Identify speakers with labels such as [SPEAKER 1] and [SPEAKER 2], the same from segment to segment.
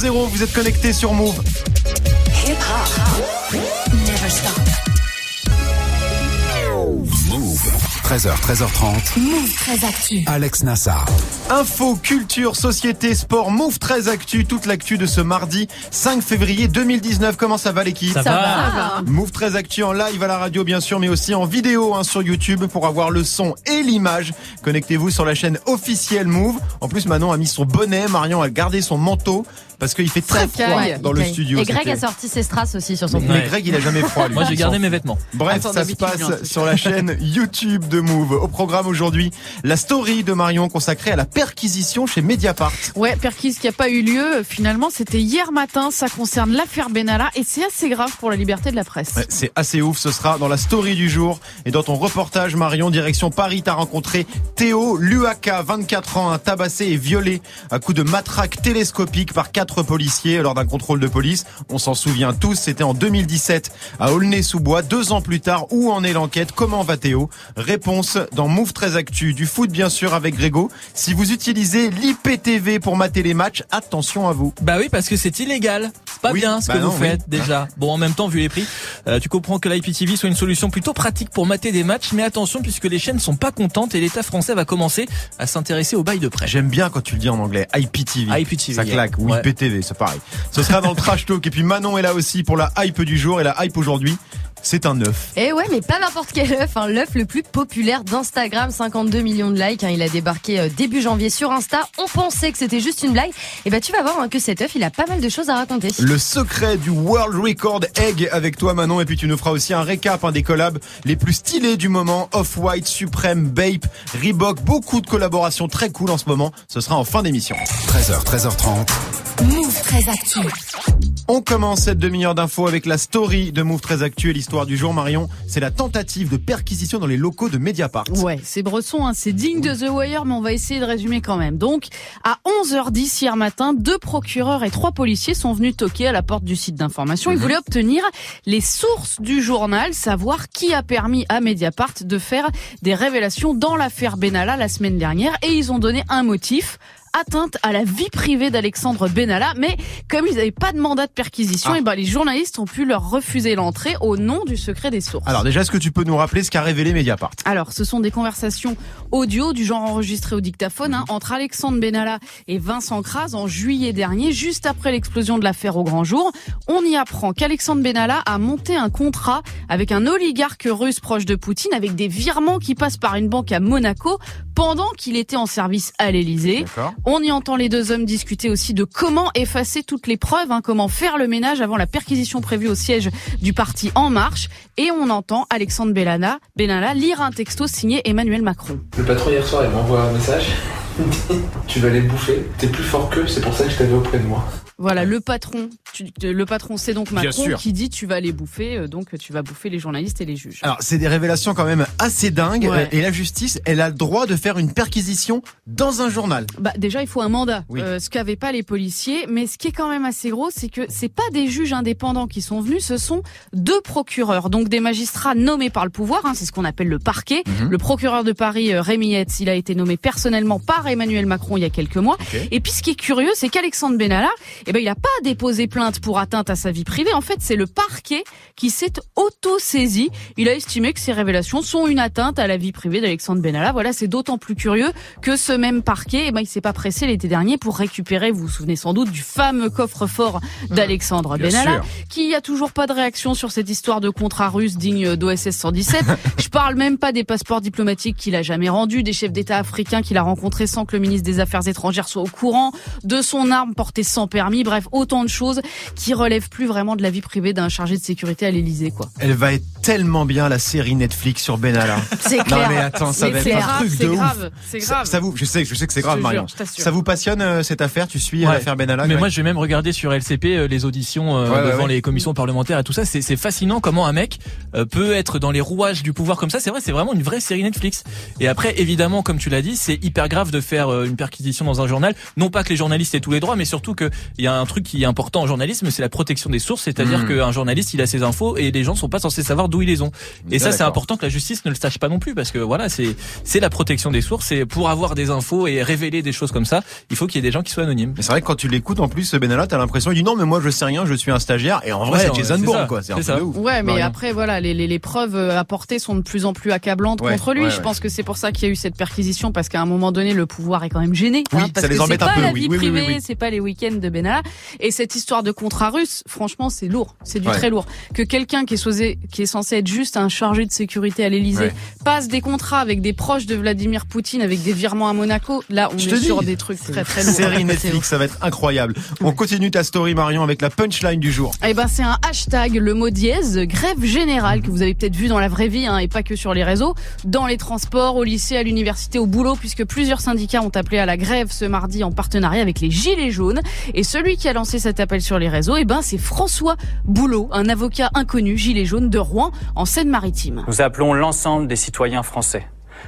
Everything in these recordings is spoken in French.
[SPEAKER 1] 100, vous êtes connectés sur Move.
[SPEAKER 2] 13h, 13h30.
[SPEAKER 3] Move 13 Actu.
[SPEAKER 2] Alex Nassar.
[SPEAKER 1] Info, culture, société, sport, Move 13 Actu, toute l'actu de ce mardi 5 février 2019. Comment ça va l'équipe
[SPEAKER 4] Ça, va.
[SPEAKER 1] Move 13 Actu en live à la radio bien sûr, mais aussi en vidéo hein, sur YouTube pour avoir le son et l'image. Connectez-vous sur la chaîne officielle Move. En plus Manon a mis son bonnet, Marion a gardé son manteau parce qu'il fait très froid
[SPEAKER 5] Ouais,
[SPEAKER 1] dans le studio.
[SPEAKER 5] Et Greg a sorti ses strass aussi sur son
[SPEAKER 4] Ouais.
[SPEAKER 1] Mais Greg il a jamais froid lui.
[SPEAKER 4] Moi j'ai gardé mes vêtements.
[SPEAKER 1] Bref,
[SPEAKER 6] Attends,
[SPEAKER 1] ça se passe
[SPEAKER 6] hein.
[SPEAKER 1] sur la chaîne YouTube de Move. Au programme aujourd'hui, la story de Marion consacrée à la perquisition chez Mediapart.
[SPEAKER 6] Ouais, perquise qui a pas eu lieu. Finalement, c'était hier matin. Ça concerne l'affaire Benalla et c'est assez grave pour la liberté de la presse.
[SPEAKER 1] Ouais, C'est assez ouf, ce sera dans la story du jour. Et dans ton reportage, Marion, direction Paris, t'as rencontré Théo Luaka, 24 ans, un tabassé et violé à coups de matraque télescopique par quatre policiers lors d'un contrôle de police. On s'en souvient tous, c'était en 2017 à Aulnay-sous-Bois. Deux ans plus tard, où en est l'enquête? Comment va Théo? Réponse dans Move 13 Actu, du foot bien sûr avec Grégo. Si vous utilisez l'IPTV pour mater les matchs, attention à vous.
[SPEAKER 4] Bah oui, parce que c'est illégal. C'est pas
[SPEAKER 1] Oui,
[SPEAKER 4] bien ce
[SPEAKER 1] bah
[SPEAKER 4] que
[SPEAKER 1] non,
[SPEAKER 4] vous faites
[SPEAKER 1] oui.
[SPEAKER 4] déjà. Bon, en même temps, vu les prix, euh, tu comprends que l'IPTV soit une solution plutôt pratique pour mater des matchs, mais attention puisque les chaînes sont pas contentes et l'État français va commencer à s'intéresser au bail de prêt.
[SPEAKER 1] J'aime bien quand tu le dis en anglais, IPTV.
[SPEAKER 4] IPTV,
[SPEAKER 1] Ça claque, ou
[SPEAKER 4] ouais.
[SPEAKER 1] IPTV, c'est pareil. Ce sera dans le trash talk. Et puis Manon est là aussi pour la hype du jour. Et la hype aujourd'hui, c'est un œuf.
[SPEAKER 5] Et ouais, mais pas n'importe quel œuf, hein, l'œuf le plus populaire d'Instagram, 52 millions de likes. hein, il a débarqué euh, début janvier sur Insta. On pensait que c'était juste une blague. Et bah tu vas voir hein, que cet œuf, il a pas mal de choses à raconter.
[SPEAKER 1] Le secret du World Record Egg avec toi Manon. Et puis tu nous feras aussi un récap hein, des collabs les plus stylés du moment. Off-White, Supreme, Bape, Reebok. Beaucoup de collaborations très cool en ce moment. Ce sera en fin d'émission.
[SPEAKER 2] 13h, 13h30.
[SPEAKER 3] Move 13 Actu.
[SPEAKER 1] On commence cette demi-heure d'infos avec la story de Move très actuelle. L'histoire du jour, Marion, c'est la tentative de perquisition dans les locaux de Mediapart.
[SPEAKER 6] Ouais, c'est Bresson, hein, c'est digne de The Wire, mais on va essayer de résumer quand même. Donc, à 11h10 hier matin, deux procureurs et trois policiers sont venus toquer à la porte du site d'information. Ils voulaient obtenir les sources du journal, savoir qui a permis à Mediapart de faire des révélations dans l'affaire Benalla la semaine dernière. Et ils ont donné un motif atteinte à la vie privée d'Alexandre Benalla, mais comme ils n'avaient pas de mandat de perquisition,
[SPEAKER 1] Ah.
[SPEAKER 6] et ben les journalistes ont pu leur refuser l'entrée au nom du secret des sources.
[SPEAKER 1] Alors déjà, est-ce que tu peux nous rappeler ce qu'a révélé Mediapart?
[SPEAKER 6] Alors, ce sont des conversations audio du genre enregistrées au dictaphone hein, entre Alexandre Benalla et Vincent Kras en juillet dernier, juste après l'explosion de l'affaire au grand jour. On y apprend qu'Alexandre Benalla a monté un contrat avec un oligarque russe proche de Poutine, avec des virements qui passent par une banque à Monaco pendant qu'il était en service à l'Élysée. On y entend les deux hommes discuter aussi de comment effacer toutes les preuves, hein, comment faire le ménage avant la perquisition prévue au siège du parti En Marche. Et on entend Alexandre Benalla lire un texto signé Emmanuel Macron.
[SPEAKER 7] Le patron hier soir il m'envoie un message. Tu vas les bouffer. T'es plus fort qu'eux, c'est pour ça que je t'avais auprès de moi.
[SPEAKER 6] Voilà, le patron, tu- le patron, c'est donc Macron qui dit tu vas les bouffer, euh, donc tu vas bouffer les journalistes et les juges.
[SPEAKER 1] Alors, c'est des révélations quand même assez dingues.
[SPEAKER 6] Ouais.
[SPEAKER 1] Euh, Et la justice, elle a le droit de faire une perquisition dans un journal.
[SPEAKER 6] Bah déjà il faut un mandat,
[SPEAKER 1] Oui.
[SPEAKER 6] euh, ce qu'avaient pas les policiers. Mais ce qui est quand même assez gros, c'est que c'est pas des juges indépendants qui sont venus, ce sont deux procureurs, donc des magistrats nommés par le pouvoir. hein, c'est ce qu'on appelle le parquet.
[SPEAKER 1] Mhm.
[SPEAKER 6] Le procureur de Paris, Rémi Hetz, il a été nommé personnellement par Emmanuel Macron il y a quelques mois. Et puis ce qui est curieux, c'est qu'Alexandre Benalla, eh ben il a pas déposé plainte pour atteinte à sa vie privée. En fait, c'est le parquet qui s'est auto-saisi. Il a estimé que ces révélations sont une atteinte à la vie privée d'Alexandre Benalla. Voilà, c'est d'autant plus curieux que ce même parquet, eh ben, il s'est pas pressé l'été dernier pour récupérer, vous vous souvenez sans doute, du fameux coffre-fort d'Alexandre
[SPEAKER 1] Bien
[SPEAKER 6] Benalla,
[SPEAKER 1] sûr.
[SPEAKER 6] qui a toujours pas de réaction sur cette histoire de contrat russe digne d'OSS 117. Je parle même pas des passeports diplomatiques qu'il a jamais rendus, des chefs d'État africains qu'il a rencontrés sans que le ministre des Affaires étrangères soit au courant, de son arme portée sans permis, bref, autant de choses qui relèvent plus vraiment de la vie privée d'un chargé de sécurité à l'Élysée, quoi.
[SPEAKER 1] Elle va être tellement bien la série Netflix sur Benalla.
[SPEAKER 5] C'est
[SPEAKER 1] non
[SPEAKER 5] clair.
[SPEAKER 1] mais attends, ça va être un truc de ouf.
[SPEAKER 6] grave, c'est
[SPEAKER 1] Ça,
[SPEAKER 6] grave.
[SPEAKER 1] ça vous, je sais, je sais que c'est grave, Marion. Ça vous passionne euh, cette affaire? Tu suis euh,
[SPEAKER 4] Ouais.
[SPEAKER 1] l'affaire Benalla
[SPEAKER 4] Mais moi, je vais même regarder sur LCP euh, les auditions euh,
[SPEAKER 1] Ouais,
[SPEAKER 4] devant
[SPEAKER 1] ouais.
[SPEAKER 4] les commissions parlementaires et tout ça. C'est c'est fascinant comment un mec euh, peut être dans les rouages du pouvoir comme ça. C'est vrai, c'est vraiment une vraie série Netflix. Et après, évidemment, comme tu l'as dit, c'est hyper grave de faire euh, une perquisition dans un journal. Non pas que les journalistes aient tous les droits, mais surtout qu'il y a un truc qui est important en journalisme, c'est la protection des sources. C'est-à-dire
[SPEAKER 1] Mm.
[SPEAKER 4] qu'un journaliste, il a ses infos et les gens sont pas censés savoir d'où ils les ont. Et ça, c'est important que la justice ne le sache pas non plus, parce que voilà, c'est c'est la protection des sources. Et pour avoir des infos et révéler des choses comme ça, il faut qu'il y ait des gens qui soient anonymes.
[SPEAKER 1] Mais c'est vrai que quand tu l'écoutes en plus, Benalla, t'as l'impression, il dit non, mais moi je sais rien, je suis un stagiaire. Et en vrai,
[SPEAKER 4] Ouais,
[SPEAKER 1] c'est Jason
[SPEAKER 4] c'est
[SPEAKER 1] Bourne, quoi. C'est un
[SPEAKER 4] C'est ça.
[SPEAKER 1] de ouf.
[SPEAKER 6] Ouais, mais après, voilà, les, les, les preuves euh, apportées sont de plus en plus accablantes
[SPEAKER 1] Ouais,
[SPEAKER 6] contre lui.
[SPEAKER 1] ouais,
[SPEAKER 6] Je
[SPEAKER 1] ouais.
[SPEAKER 6] pense que c'est pour ça qu'il y a eu cette perquisition, parce qu'à un moment donné, le pouvoir est quand même gêné.
[SPEAKER 1] Oui,
[SPEAKER 6] hein, parce
[SPEAKER 1] ça les
[SPEAKER 6] que
[SPEAKER 1] embête
[SPEAKER 6] c'est
[SPEAKER 1] un
[SPEAKER 6] pas
[SPEAKER 1] peu,
[SPEAKER 6] la
[SPEAKER 1] oui.
[SPEAKER 6] vie
[SPEAKER 1] Oui, oui, oui,
[SPEAKER 6] privée, c'est pas les week-ends de Benalla. Et cette histoire de contrat russe, franchement, c'est lourd. C'est du
[SPEAKER 1] Ouais.
[SPEAKER 6] très lourd. Que quelqu'un qui est censé, qui est censé être juste un chargé de sécurité à l'Elysée
[SPEAKER 1] Ouais.
[SPEAKER 6] passe des contrats avec des proches de Vladimir Poutine, avec des virements à Monaco, là, on
[SPEAKER 1] Je
[SPEAKER 6] est sur
[SPEAKER 1] dis.
[SPEAKER 6] des trucs très très lourds.
[SPEAKER 1] Série Netflix, ça va être incroyable. On continue ta story, Marion, avec la punchline du jour.
[SPEAKER 6] Eh ben, c'est un hashtag, le mot dièse, grève générale, que vous avez peut-être vu dans la vraie vie, hein, et pas que sur les réseaux, dans les transports, au lycée, à l'université, au boulot, puisque plusieurs syndicats ont appelé à la grève ce mardi en partenariat avec les Gilets jaunes. Et celui qui a lancé cet appel sur les réseaux, eh ben, c'est François Boulot, un avocat inconnu, Gilet jaune de Rouen, en Seine-Maritime.
[SPEAKER 8] Nous appelons l'ensemble des citoyens français,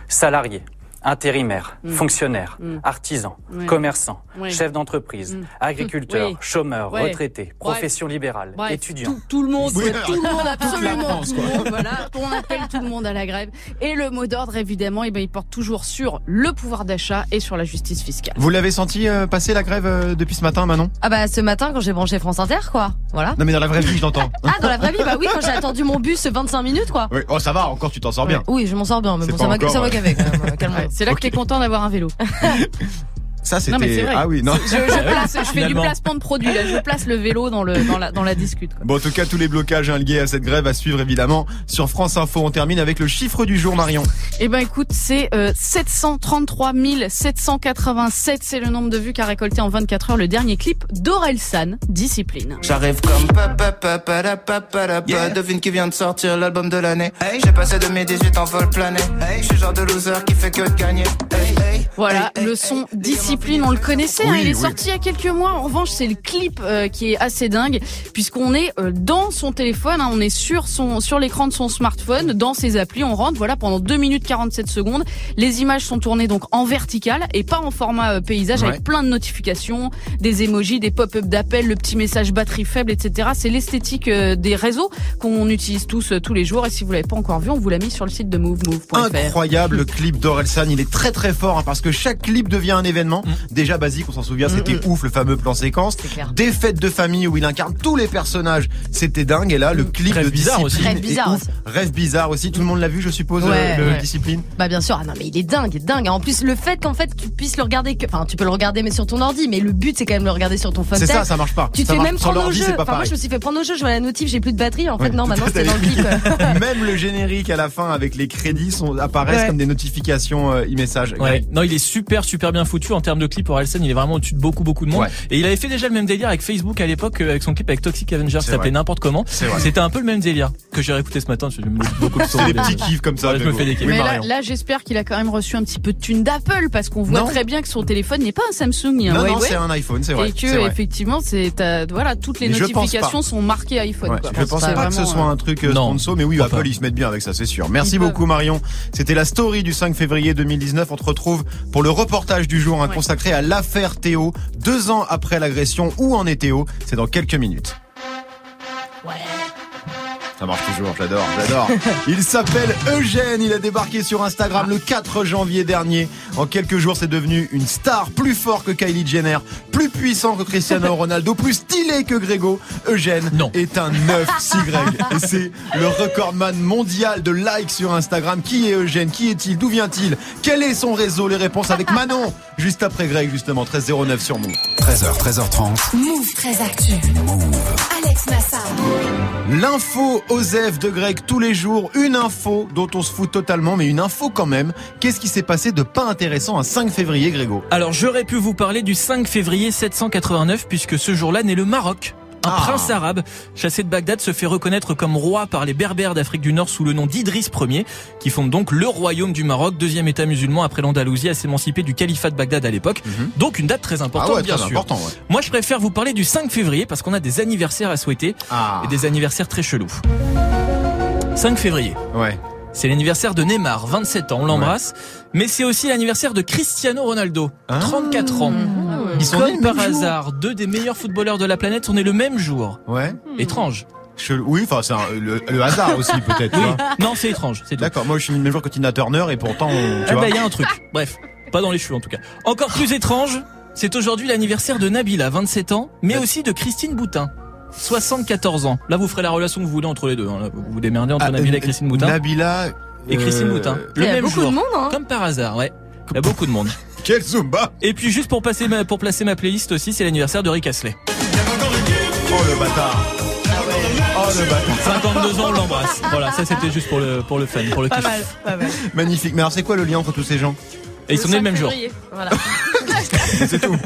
[SPEAKER 8] salariés, intérimaires,
[SPEAKER 6] Mm.
[SPEAKER 8] fonctionnaires,
[SPEAKER 6] Mm.
[SPEAKER 8] artisans, commerçants, chefs d'entreprise,
[SPEAKER 6] Mm.
[SPEAKER 8] agriculteurs,
[SPEAKER 6] Oui.
[SPEAKER 8] chômeurs, retraités, professions libérales, étudiants.
[SPEAKER 6] Tout, tout le monde,
[SPEAKER 1] Oui,
[SPEAKER 6] tout le monde, absolument
[SPEAKER 1] France,
[SPEAKER 6] tout le monde. Voilà, on appelle tout le monde à la grève. Et le mot d'ordre, évidemment, eh ben, il porte toujours sur le pouvoir d'achat et sur la justice fiscale.
[SPEAKER 1] Vous l'avez senti euh, passer la grève euh, depuis ce matin, Manon?
[SPEAKER 5] Ah bah ce matin quand j'ai branché France Inter quoi. Voilà.
[SPEAKER 1] Non, mais dans la vraie vie, je l'entends.
[SPEAKER 5] Ah dans la vraie vie bah oui quand j'ai attendu mon bus 25 minutes quoi.
[SPEAKER 1] Oui. Oh, ça va, encore tu t'en sors bien.
[SPEAKER 5] Oui je m'en sors bien mais bon ça m'a gavé quand même.
[SPEAKER 6] c'est là que t'es content d'avoir un vélo.
[SPEAKER 1] Ça,
[SPEAKER 6] Non, mais c'est
[SPEAKER 1] c'était.
[SPEAKER 6] vrai.
[SPEAKER 1] Ah oui, non.
[SPEAKER 6] Je, je place, je fais du placement de produit. Là, je place le vélo dans le dans la dans la discute. quoi.
[SPEAKER 1] Bon, en tout cas, tous les blocages hein, liés à cette grève à suivre évidemment sur France Info. On termine avec le chiffre du jour, Marion.
[SPEAKER 6] Eh ben écoute, c'est euh, 733 787. C'est le nombre de vues qu'a récolté en 24 heures le dernier clip d'Orelsan, Discipline.
[SPEAKER 9] J'arrive comme papa papa la papa la pa. Devine qui vient de sortir l'album de l'année. J'ai passé 2018 en vol plané. Je suis le genre de loser qui fait que de gagner. Hey, hey.
[SPEAKER 6] Voilà,
[SPEAKER 9] Hey, hey,
[SPEAKER 6] le
[SPEAKER 9] hey.
[SPEAKER 6] son Discipline, on le connaissait, hein, il est
[SPEAKER 1] oui.
[SPEAKER 6] sorti il y a quelques mois. En revanche, c'est le clip euh, qui est assez dingue, puisqu'on est euh, dans son téléphone, hein, on est sur son sur l'écran de son smartphone, dans ses applis, on rentre, voilà, pendant 2 minutes 47 secondes. Les images sont tournées donc en vertical et pas en format euh, paysage,
[SPEAKER 1] Ouais.
[SPEAKER 6] avec plein de notifications, des emojis, des pop-up d'appel, le petit message batterie faible, etc. C'est l'esthétique euh, des réseaux qu'on utilise tous euh, tous les jours. Et si vous l'avez pas encore vu, on vous l'a mis sur le site de moveMove.fr.
[SPEAKER 1] Incroyable le clip d'Orelsan, il est très très fort hein, parce que chaque clip devient un événement. Déjà basique, on s'en souvient, c'était ouf le fameux plan séquence. Des fêtes de famille où il incarne tous les personnages, c'était dingue. Et là, le clip
[SPEAKER 4] Rêve
[SPEAKER 1] de
[SPEAKER 4] bizarre aussi.
[SPEAKER 5] Rêve bizarre aussi.
[SPEAKER 1] Rêve bizarre aussi. Tout le monde l'a vu, je suppose,
[SPEAKER 5] Ouais,
[SPEAKER 1] euh, le
[SPEAKER 5] ouais.
[SPEAKER 1] discipline?
[SPEAKER 5] Bah bien sûr, ah non mais il est dingue, dingue. En plus le fait qu'en fait tu puisses le regarder que, enfin tu peux le regarder mais sur ton ordi, mais le but c'est quand même de le regarder sur ton phone.
[SPEAKER 1] C'est ça, ça marche pas.
[SPEAKER 5] Tu te
[SPEAKER 1] Ça
[SPEAKER 5] fais même
[SPEAKER 1] sur
[SPEAKER 5] prendre au jeu.
[SPEAKER 1] c'est pas
[SPEAKER 5] Enfin moi je me suis fait prendre au jeu, je vois la notif, j'ai plus de batterie. En fait
[SPEAKER 1] Ouais,
[SPEAKER 5] non, maintenant c'est dans le clip.
[SPEAKER 1] Même le générique à la fin avec les crédits sont, apparaissent comme des notifications euh, e-message.
[SPEAKER 4] Non, il est super super bien foutu en termes de clip. Orelsan, il est vraiment au-dessus de beaucoup beaucoup de monde.
[SPEAKER 1] Ouais.
[SPEAKER 4] Et il avait fait déjà le même délire avec Facebook à l'époque euh, avec son clip avec Toxic Avenger, ça s'appelait n'importe comment. C'était un peu le même délire que j'ai réécouté ce matin. J'ai beaucoup de
[SPEAKER 1] C'est des petits kiffs comme ça.
[SPEAKER 4] Ouais, je me fais des kiffs.
[SPEAKER 6] Mais là, j'espère qu'il a quand même reçu un petit peu de thune d'Apple parce qu'on voit
[SPEAKER 1] Non.
[SPEAKER 6] très bien que son téléphone n'est pas un Samsung ni un
[SPEAKER 1] Non, non, c'est un iPhone, c'est vrai.
[SPEAKER 6] et que effectivement, c'est t'as- voilà, toutes les
[SPEAKER 1] Mais je
[SPEAKER 6] notifications sont marquées iPhone.
[SPEAKER 1] Ouais,
[SPEAKER 6] quoi.
[SPEAKER 1] je pense pas que ce soit
[SPEAKER 6] euh,
[SPEAKER 1] un truc euh,
[SPEAKER 4] Non,
[SPEAKER 1] sponsor, mais oui, Apple,
[SPEAKER 4] pas.
[SPEAKER 1] ils se mettent bien avec ça, c'est sûr. Merci
[SPEAKER 6] Ils
[SPEAKER 1] beaucoup,
[SPEAKER 6] peuvent.
[SPEAKER 1] Marion. C'était la story du 5 février 2019. On te retrouve pour le reportage du jour
[SPEAKER 6] Ouais.
[SPEAKER 1] Consacré à l'affaire Théo. Deux ans après l'agression, où en est Théo? C'est dans quelques minutes. Ça marche toujours, j'adore, j'adore. Il s'appelle Eugène, il a débarqué sur Instagram le 4 janvier dernier. En quelques jours, c'est devenu une star plus fort que Kylie Jenner, plus puissant que Cristiano Ronaldo, plus stylé que Grégo. Eugène
[SPEAKER 4] Non.
[SPEAKER 1] est un 9 si Greg. Et c'est le recordman mondial de likes sur Instagram. Qui est Eugène? Qui est-il? D'où vient-il? Quel est son réseau? Les réponses avec Manon, juste après Greg, justement, 1309 sur nous.
[SPEAKER 2] 13h, 13h30.
[SPEAKER 3] Move très actu. Alex Nassar.
[SPEAKER 1] L'info Osef de Greg tous les jours, une info dont on se fout totalement, mais une info quand même. Qu'est-ce qui s'est passé de pas intéressant un 5 février, Grégo?
[SPEAKER 4] Alors j'aurais pu vous parler du 5 février 789 puisque ce jour-là naît le Maroc. Un
[SPEAKER 1] Ah.
[SPEAKER 4] prince arabe chassé de Bagdad se fait reconnaître comme roi par les Berbères d'Afrique du Nord sous le nom d'Idriss Ier, qui fonde donc le royaume du Maroc, deuxième État musulman après l'Andalousie à s'émanciper du califat de Bagdad à l'époque. Donc une date très
[SPEAKER 1] Ah
[SPEAKER 4] importante,
[SPEAKER 1] ouais,
[SPEAKER 4] bien
[SPEAKER 1] très
[SPEAKER 4] sûr.
[SPEAKER 1] important, ouais.
[SPEAKER 4] Moi, je préfère vous parler du 5 février parce qu'on a des anniversaires à souhaiter
[SPEAKER 1] Ah,
[SPEAKER 4] et des anniversaires très chelous. 5 février.
[SPEAKER 1] ouais.
[SPEAKER 4] C'est l'anniversaire de Neymar, 27 ans, on l'embrasse. Mais c'est aussi l'anniversaire de Cristiano Ronaldo,
[SPEAKER 1] Ah.
[SPEAKER 4] 34 ans.
[SPEAKER 1] Ils sont nés
[SPEAKER 4] par hasard, deux des meilleurs footballeurs de la planète sont nés le même jour.
[SPEAKER 1] Ouais.
[SPEAKER 4] Étrange.
[SPEAKER 1] Chelou. Oui, enfin, c'est un- le, le hasard aussi, peut-être. tu
[SPEAKER 4] Oui.
[SPEAKER 1] vois.
[SPEAKER 4] Non, c'est étrange. C'est.
[SPEAKER 1] D'accord, moi je suis le même jour que Tina Turner et pourtant, on- tu
[SPEAKER 4] Ah
[SPEAKER 1] vois.
[SPEAKER 4] bah, il y a un truc. Bref, pas dans les cheveux en tout cas. Encore plus étrange, c'est aujourd'hui l'anniversaire de Nabila, 27 ans, mais aussi de Christine Boutin. 74 ans. Là, vous ferez la relation que vous voulez entre les deux. hein. Là, vous vous démerdez entre
[SPEAKER 1] Ah,
[SPEAKER 4] Nabila et
[SPEAKER 1] euh,
[SPEAKER 4] Christine Boutin.
[SPEAKER 1] Nabila.
[SPEAKER 4] et Christine
[SPEAKER 1] euh,
[SPEAKER 4] Boutin.
[SPEAKER 5] Il
[SPEAKER 4] Le
[SPEAKER 5] y a
[SPEAKER 4] même
[SPEAKER 5] beaucoup
[SPEAKER 4] jour.
[SPEAKER 5] de monde, hein.
[SPEAKER 4] Comme par hasard, ouais. Il y a beaucoup de monde.
[SPEAKER 1] Quel Zumba
[SPEAKER 4] Et puis juste pour passer ma, pour placer ma playlist aussi, c'est l'anniversaire de Rick Astley.
[SPEAKER 1] Oh le bâtard Oh le bâtard
[SPEAKER 4] 52 ans, on l'embrasse. Voilà, ça c'était juste pour le pour le fun, pour le
[SPEAKER 6] Pas
[SPEAKER 4] kiff.
[SPEAKER 6] mal, pas mal.
[SPEAKER 1] Magnifique. Mais alors c'est quoi le lien entre tous ces gens?
[SPEAKER 4] Et ils sont nés le même jour.
[SPEAKER 6] Voilà.
[SPEAKER 1] C'est tout.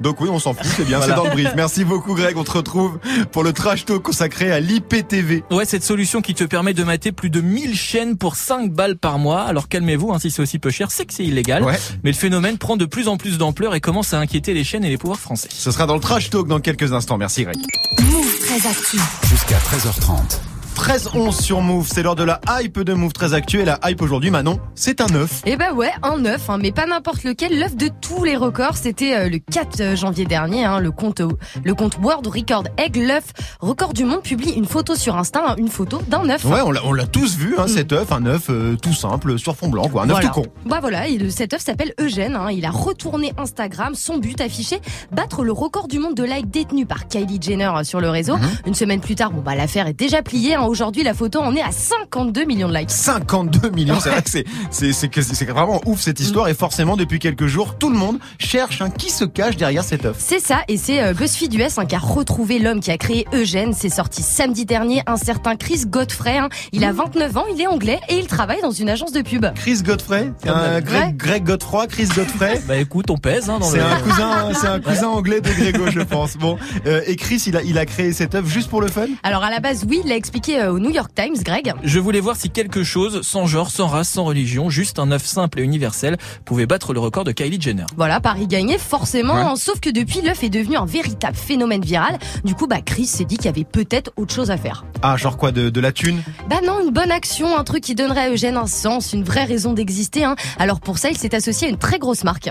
[SPEAKER 1] Donc oui, on s'en fout, c'est bien,
[SPEAKER 4] Voilà.
[SPEAKER 1] c'est dans le brief. Merci beaucoup Greg, on te retrouve pour le trash talk consacré à l'IPTV.
[SPEAKER 4] Ouais, cette solution qui te permet de mater plus de 1000 chaînes pour 5 balles par mois. Alors calmez-vous, hein, si c'est aussi peu cher, c'est que c'est illégal.
[SPEAKER 1] Ouais.
[SPEAKER 4] Mais le phénomène prend de plus en plus d'ampleur et commence à inquiéter les chaînes et les pouvoirs français.
[SPEAKER 1] Ce sera dans le trash talk dans quelques instants. Merci Greg.
[SPEAKER 3] Move très actu.
[SPEAKER 2] Jusqu'à 13h30.
[SPEAKER 1] 13-11 sur Move, c'est l'heure de la hype de Move très actuelle. La hype aujourd'hui, Manon, c'est un œuf.
[SPEAKER 5] Eh ben ouais, un œuf, hein, mais pas n'importe lequel. L'œuf de tous les records, c'était euh, le 4 janvier dernier. Hein, le compte, euh, le compte World Record Egg, l'œuf record du monde publie une photo sur Insta, hein, une photo d'un œuf.
[SPEAKER 1] Ouais, on l'a, on l'a tous vu, hein, cet œuf, un œuf euh, tout simple, sur fond blanc, quoi, un œuf
[SPEAKER 5] Voilà.
[SPEAKER 1] tout con.
[SPEAKER 5] Bah voilà, et le- cet œuf s'appelle Eugène. hein. il a retourné Instagram. Son but affiché battre le record du monde de likes détenu par Kylie Jenner euh, sur le réseau.
[SPEAKER 1] Mhm.
[SPEAKER 5] Une semaine plus tard, bon bah l'affaire est déjà pliée. hein. Aujourd'hui, la photo en est à 52 millions de likes.
[SPEAKER 1] 52 millions, c'est vrai que c'est, vraiment ouf cette histoire et forcément depuis quelques jours, tout le monde cherche un qui se cache derrière cet œuf.
[SPEAKER 5] C'est ça, et c'est euh, BuzzFeed US hein, qui a retrouvé l'homme qui a créé Eugène. C'est sorti samedi dernier, un certain Chris Godfrey. hein. Il a 29 ans, il est anglais et il travaille dans une agence de pub.
[SPEAKER 1] Chris Godfrey, un
[SPEAKER 5] Ouais.
[SPEAKER 1] Greg, Greg Godefroy, Chris Godfrey?
[SPEAKER 4] Bah écoute, on pèse hein, dans
[SPEAKER 1] C'est
[SPEAKER 4] le...
[SPEAKER 1] un cousin, c'est un cousin anglais de Grégo, je pense. Bon, euh, et Chris, il a, il a créé cet œuf juste pour le fun?
[SPEAKER 5] Alors à la base, oui, il l'a expliqué euh, au New York Times, Greg.
[SPEAKER 4] Je voulais voir si quelque chose, sans genre, sans race, sans religion, juste un œuf simple et universel, pouvait battre le record de Kylie Jenner.
[SPEAKER 5] Voilà, Paris gagné, forcément.
[SPEAKER 1] Ouais.
[SPEAKER 5] sauf que depuis, l'œuf est devenu un véritable phénomène viral. Du coup, bah Chris s'est dit qu'il y avait peut-être autre chose à faire.
[SPEAKER 1] Ah, genre quoi, de, de la thune?
[SPEAKER 5] Bah non, une bonne action, un truc qui donnerait à Eugène un sens, une vraie raison d'exister. Hein. Alors pour ça, il s'est associé à une très grosse marque.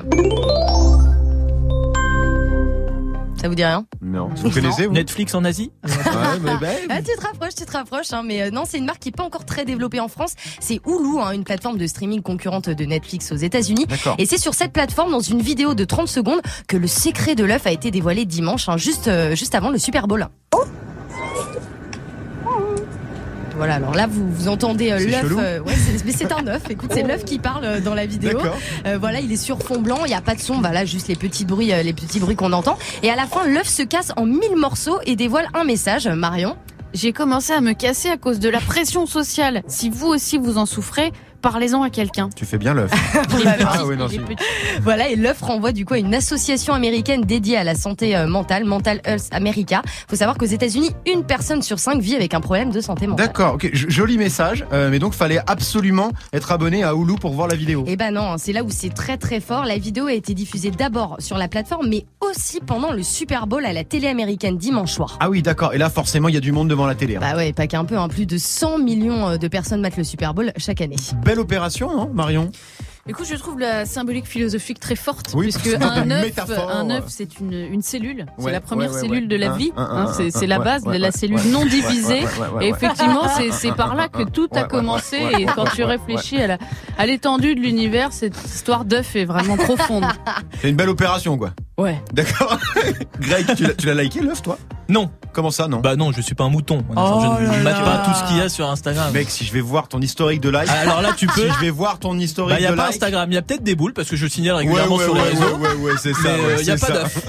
[SPEAKER 5] Ça vous dit rien
[SPEAKER 1] Non. Vous connaissez, vous
[SPEAKER 4] Netflix en Asie
[SPEAKER 1] Ouais, mais ben,
[SPEAKER 5] Ah, tu te rapproches, tu te rapproches, hein, mais euh, non, c'est une marque qui est pas encore très développée en France. C'est Hulu, hein, une plateforme de streaming concurrente de Netflix aux États-Unis. Et c'est sur cette plateforme, dans une vidéo de 30 secondes, que le secret de l'œuf a été dévoilé dimanche, hein, juste, euh, juste avant le Super Bowl. Voilà, alors là, vous, vous entendez euh, l'œuf. euh, ouais, c'est- mais c'est un œuf. Écoute, c'est l'œuf qui parle euh, dans la vidéo.
[SPEAKER 1] D'accord.
[SPEAKER 5] Euh, voilà, il est sur fond blanc, il n'y a pas de son, voilà, juste les petits bruits, euh, les petits bruits qu'on entend. Et à la fin, l'œuf se casse en mille morceaux et dévoile un message. Marion?
[SPEAKER 6] J'ai commencé à me casser à cause de la pression sociale. Si vous aussi vous en souffrez, parlez-en à quelqu'un.
[SPEAKER 1] Tu fais bien l'œuf. Ah oui,
[SPEAKER 6] petit.
[SPEAKER 5] Voilà, et l'œuf renvoie du coup à une association américaine dédiée à la santé euh, mentale, Mental Health America. Faut savoir qu'aux États-Unis, une personne sur cinq vit avec un problème de santé mentale.
[SPEAKER 1] D'accord, ok, joli message, euh, mais donc fallait absolument être abonné à Hulu pour voir la vidéo.
[SPEAKER 5] Eh ben non, c'est là où c'est très très fort. La vidéo a été diffusée d'abord sur la plateforme, mais aussi pendant le Super Bowl à la télé américaine dimanche soir.
[SPEAKER 1] Ah oui, d'accord, et là forcément il y a du monde devant la télé. hein.
[SPEAKER 5] Bah ouais, pas qu'un peu, hein. plus de 100 millions euh, de personnes matent le Super Bowl chaque année.
[SPEAKER 1] Belle opération, non, Marion
[SPEAKER 6] Écoute, je trouve la symbolique philosophique très forte,
[SPEAKER 1] Oui,
[SPEAKER 6] puisque un œuf, un œuf, c'est une, une cellule.
[SPEAKER 1] Ouais,
[SPEAKER 6] c'est la première
[SPEAKER 1] ouais, ouais,
[SPEAKER 6] cellule de la vie. hein, c'est la base,
[SPEAKER 1] ouais,
[SPEAKER 6] la cellule non divisée. Et effectivement, c'est par là que tout a commencé. Et quand tu réfléchis à l'étendue de l'univers, cette histoire d'œuf est vraiment profonde.
[SPEAKER 1] C'est une belle opération, quoi.
[SPEAKER 6] Ouais.
[SPEAKER 1] D'accord. Greg, tu l'as- liké l'œuf, toi?
[SPEAKER 4] Non.
[SPEAKER 1] Comment ça, non?
[SPEAKER 4] Bah non, je suis pas un mouton.
[SPEAKER 6] Oh
[SPEAKER 4] je ne mate pas tout ce qu'il y a sur Instagram.
[SPEAKER 1] Mec, si je vais voir ton historique de like,
[SPEAKER 4] Alors là, tu peux.
[SPEAKER 1] si je vais voir ton historique
[SPEAKER 4] Bah, y a
[SPEAKER 1] de
[SPEAKER 4] pas
[SPEAKER 1] like,
[SPEAKER 4] Instagram, il y a peut-être des boules parce que je signale régulièrement
[SPEAKER 1] ouais,
[SPEAKER 4] sur les
[SPEAKER 1] ouais,
[SPEAKER 4] réseaux.
[SPEAKER 1] ouais, ouais, ouais, c'est ça.
[SPEAKER 4] Mais
[SPEAKER 1] ouais,
[SPEAKER 4] euh, y a pas d'œuf.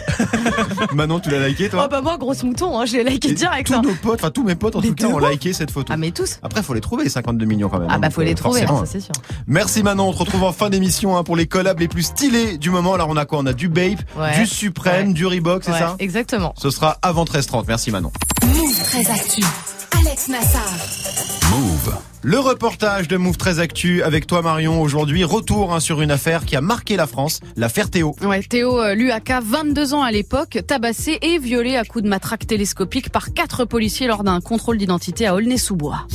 [SPEAKER 1] Manon, tu l'as liké, toi?
[SPEAKER 5] Oh bah moi, grosse mouton, hein, j'ai liké
[SPEAKER 1] Et
[SPEAKER 5] direct.
[SPEAKER 1] Tous
[SPEAKER 5] hein.
[SPEAKER 1] nos potes, enfin tous mes potes en
[SPEAKER 5] Mais
[SPEAKER 1] tout cas, ont liké cette photo.
[SPEAKER 5] Ah mais tous
[SPEAKER 1] Après, faut les trouver, les 52 millions quand même.
[SPEAKER 5] Ah
[SPEAKER 1] hein,
[SPEAKER 5] bah faut
[SPEAKER 1] euh,
[SPEAKER 5] les trouver,
[SPEAKER 1] forcément.
[SPEAKER 5] hein, ça c'est sûr.
[SPEAKER 1] Merci Manon, on te retrouve en fin d'émission pour les collabs les plus stylés du moment. Alors on a quoi? On a du Bape,
[SPEAKER 5] Ouais.
[SPEAKER 1] Du Suprême,
[SPEAKER 5] Ouais.
[SPEAKER 1] du Reebok, c'est
[SPEAKER 5] Ouais,
[SPEAKER 1] ça
[SPEAKER 5] Exactement.
[SPEAKER 1] Ce sera avant 13h30. Merci Manon.
[SPEAKER 3] Move très actu. Alex Nassar.
[SPEAKER 2] Move.
[SPEAKER 1] Le reportage de Move très Actu avec toi Marion aujourd'hui. Retour hein, sur une affaire qui a marqué la France, l'affaire Théo.
[SPEAKER 6] Ouais, Théo euh, Luaka, 22 ans à l'époque, tabassé et violé à coups de matraque télescopique par quatre policiers lors d'un contrôle d'identité à Aulnay-sous-Bois.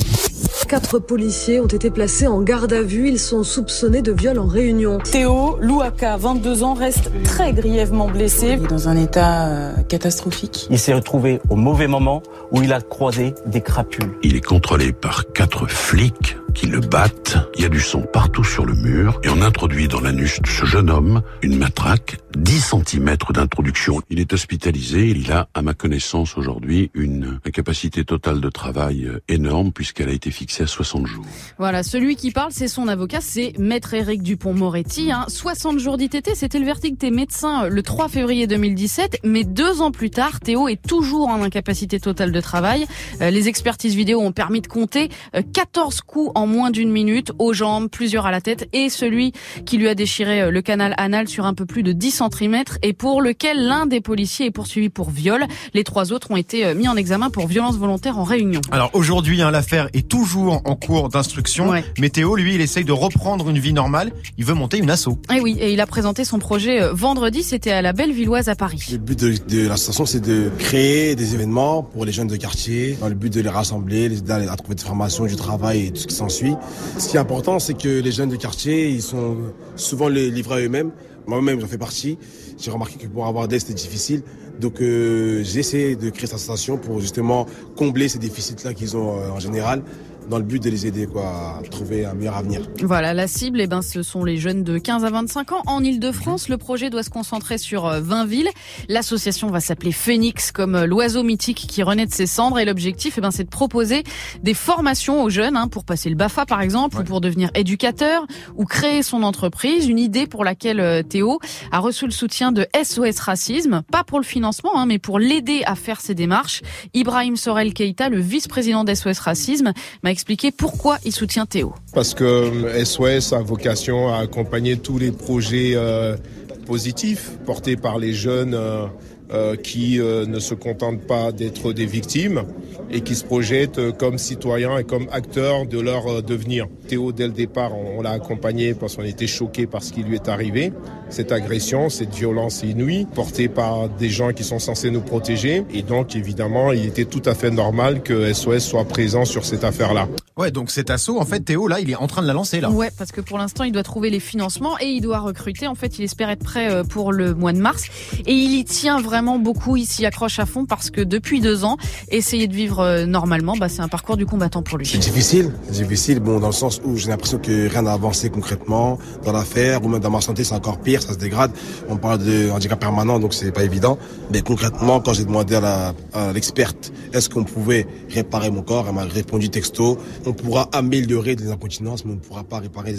[SPEAKER 10] Quatre policiers ont été placés en garde à vue. Ils sont soupçonnés de viol en réunion.
[SPEAKER 11] Théo Louaka, 22 ans, reste très grièvement blessé.
[SPEAKER 12] Il est dans un état euh, catastrophique.
[SPEAKER 13] Il s'est retrouvé au mauvais moment où il a croisé des crapules.
[SPEAKER 14] Il est contrôlé par quatre flics qui le battent. Il y a du sang partout sur le mur et on introduit dans l'anus de ce jeune homme une matraque, 10 cm d'introduction. Il est hospitalisé. Il a, à ma connaissance aujourd'hui, une capacité totale de travail euh, énorme puisqu'elle a été fixée à 60 jours.
[SPEAKER 6] Voilà, celui qui parle, c'est son avocat, c'est Maître Éric Dupont-Moretti. Hein. 60 jours d'ITT, c'était le verdict des médecins euh, le 3 février 2017, mais deux ans plus tard, Théo est toujours en incapacité totale de travail. Euh, les expertises vidéo ont permis de compter 14 coups en moins d'une minute, aux jambes, plusieurs à la tête, et celui qui lui a déchiré le canal anal sur un peu plus de 10 cm, et pour lequel l'un des policiers est poursuivi pour viol. Les trois autres ont été mis en examen pour violence volontaire en réunion.
[SPEAKER 1] Alors aujourd'hui, hein, l'affaire est toujours en cours d'instruction.
[SPEAKER 6] Ouais.
[SPEAKER 1] Mais Théo, lui, il essaye de reprendre une vie normale. Il veut monter une asso.
[SPEAKER 6] Et oui, et il a présenté son projet euh, vendredi, c'était à la Bellevilloise à Paris.
[SPEAKER 15] Le but de, de l'association, c'est de créer des événements pour les jeunes de quartier, dans le but de les rassembler, les aider à à trouver des formations, du travail et tout ce qui s'ensuit. Ce qui est important, c'est que les jeunes de quartier, ils sont souvent les livrés à eux-mêmes. Moi-même, j'en fais partie. J'ai remarqué que pour avoir d'aide, c'était difficile. Donc, euh, j'ai essayé de créer cette association pour justement combler ces déficits-là qu'ils ont euh, en général dans le but de les aider quoi, à trouver un meilleur avenir.
[SPEAKER 6] Voilà, la cible, eh ben, ce sont les jeunes de 15 à 25 ans. En Ile-de-France, le projet doit se concentrer sur euh, 20 villes. L'association va s'appeler Phoenix, comme euh, l'oiseau mythique qui renaît de ses cendres. Et l'objectif, eh ben, c'est de proposer des formations aux jeunes, hein, pour passer le BAFA par exemple, ou pour devenir éducateur, ou créer son entreprise. Une idée pour laquelle euh, Théo a reçu le soutien de SOS Racisme, pas pour le financement, hein, mais pour l'aider à faire ses démarches. Ibrahim Sorel Keita, le vice-président d'SOS Racisme, m'a expliqué pourquoi il soutient Théo.
[SPEAKER 16] Parce que SOS a vocation à accompagner tous les projets euh, positifs portés par les jeunes euh, euh, qui euh, ne se contentent pas d'être des victimes et qui se projettent euh, comme citoyens et comme acteurs de leur euh, devenir. Théo, dès le départ, on, on l'a accompagné parce qu'on était choqués par ce qui lui est arrivé. Cette agression, cette violence inouïe, portée par des gens qui sont censés nous protéger. Et donc, évidemment, il était tout à fait normal que SOS soit présent sur cette affaire-là.
[SPEAKER 1] Ouais, donc cet assaut, en fait, Théo, là, il est en train de la lancer, là.
[SPEAKER 6] Ouais, parce que pour l'instant, il doit trouver les financements et il doit recruter. En fait, il espère être prêt euh, pour le mois de mars. Et il y tient vraiment beaucoup. Il s'y accroche à fond parce que depuis deux ans, essayer de vivre euh, normalement, bah, c'est un parcours du combattant pour lui.
[SPEAKER 15] C'est difficile, c'est difficile, bon, dans le sens où j'ai l'impression que rien n'a avancé concrètement dans l'affaire, ou même dans ma santé, c'est encore pire, ça se dégrade. On parle de handicap permanent, donc c'est pas évident. Mais concrètement, quand j'ai demandé à la- à l'experte, est-ce qu'on pouvait réparer mon corps, elle m'a répondu texto, on pourra améliorer des incontinences, mais on ne pourra pas réparer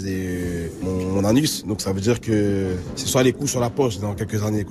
[SPEAKER 15] mon, anus. Donc ça veut dire que c'est soit les coups sur la poche dans quelques années.